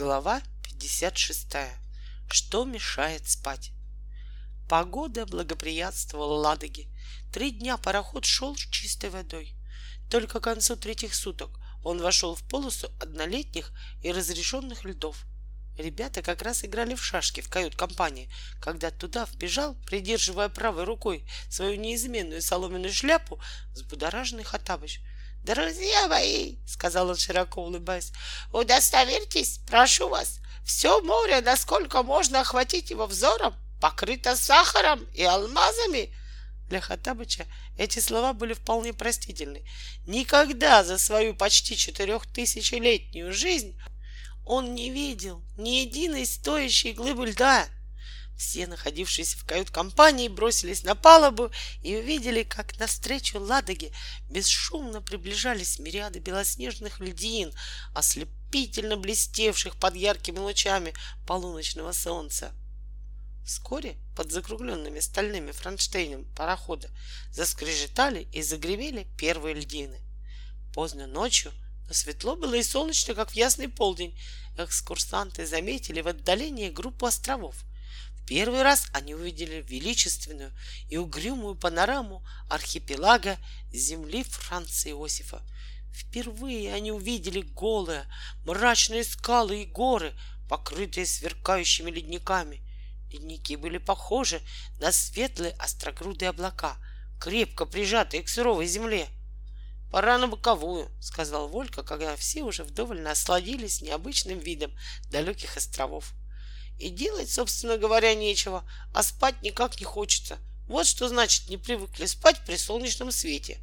Глава 56. Что мешает спать? Погода благоприятствовала Ладоге. Три дня пароход шел с чистой водой. Только к концу третьих суток он вошел в полосу однолетних и разрешенных льдов. Ребята как раз играли в шашки в кают-компании, когда туда вбежал, придерживая правой рукой свою неизменную соломенную шляпу, взбудораженный Хатабыч — «Друзья мои!» — сказал он, широко улыбаясь. «Удостоверьтесь, прошу вас, все море, насколько можно охватить его взором, покрыто сахаром и алмазами!» Для Хаттабыча эти слова были вполне простительны. Никогда за свою почти четырехтысячелетнюю жизнь он не видел ни единой стоящей глыбы льда — все находившиеся в кают-компании бросились на палубу и увидели, как навстречу Ладоге бесшумно приближались мириады белоснежных льдин, ослепительно блестевших под яркими лучами полуночного солнца. Вскоре под закругленными стальными фронштейнами парохода заскрежетали и загремели первые льдины. Поздно ночью, но светло было и солнечно, как в ясный полдень, экскурсанты заметили в отдалении группу островов — первый раз они увидели величественную и угрюмую панораму архипелага земли Франца Иосифа. Впервые они увидели голые, мрачные скалы и горы, покрытые сверкающими ледниками. Ледники были похожи на светлые острогрудые облака, крепко прижатые к суровой земле. «Пора на боковую», — сказал Волька, когда все уже вдоволь насладились необычным видом далеких островов. И делать, собственно говоря, нечего, а спать никак не хочется. Вот что значит не привыкли спать при солнечном свете.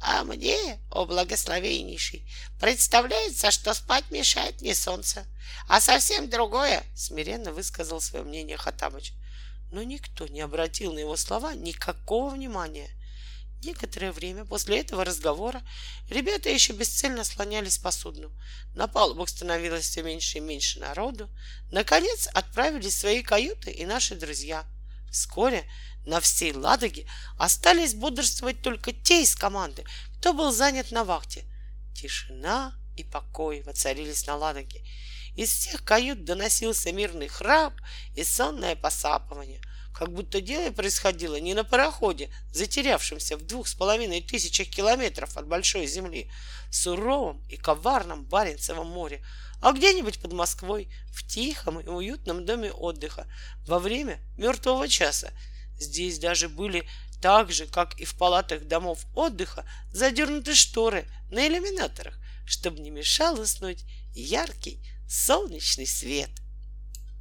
А мне, о благословеннейший, представляется, что спать мешает не солнце, а совсем другое, смиренно высказал свое мнение Хатабыч. Но никто не обратил на его слова никакого внимания. Некоторое время после этого разговора ребята еще бесцельно слонялись по судну. На палубах становилось все меньше и меньше народу. Наконец отправились в свои каюты и наши друзья. Вскоре на всей Ладоге остались бодрствовать только те из команды, кто был занят на вахте. Тишина и покой воцарились на Ладоге. Из всех кают доносился мирный храп и сонное посапывание — как будто дело происходило не на пароходе, затерявшемся в двух с половиной тысячах километров от большой земли, в суровом и коварном Баренцевом море, а где-нибудь под Москвой, в тихом и уютном доме отдыха, во время мертвого часа. Здесь даже были так же, как и в палатах домов отдыха, задернуты шторы на иллюминаторах, чтобы не мешал уснуть яркий солнечный свет.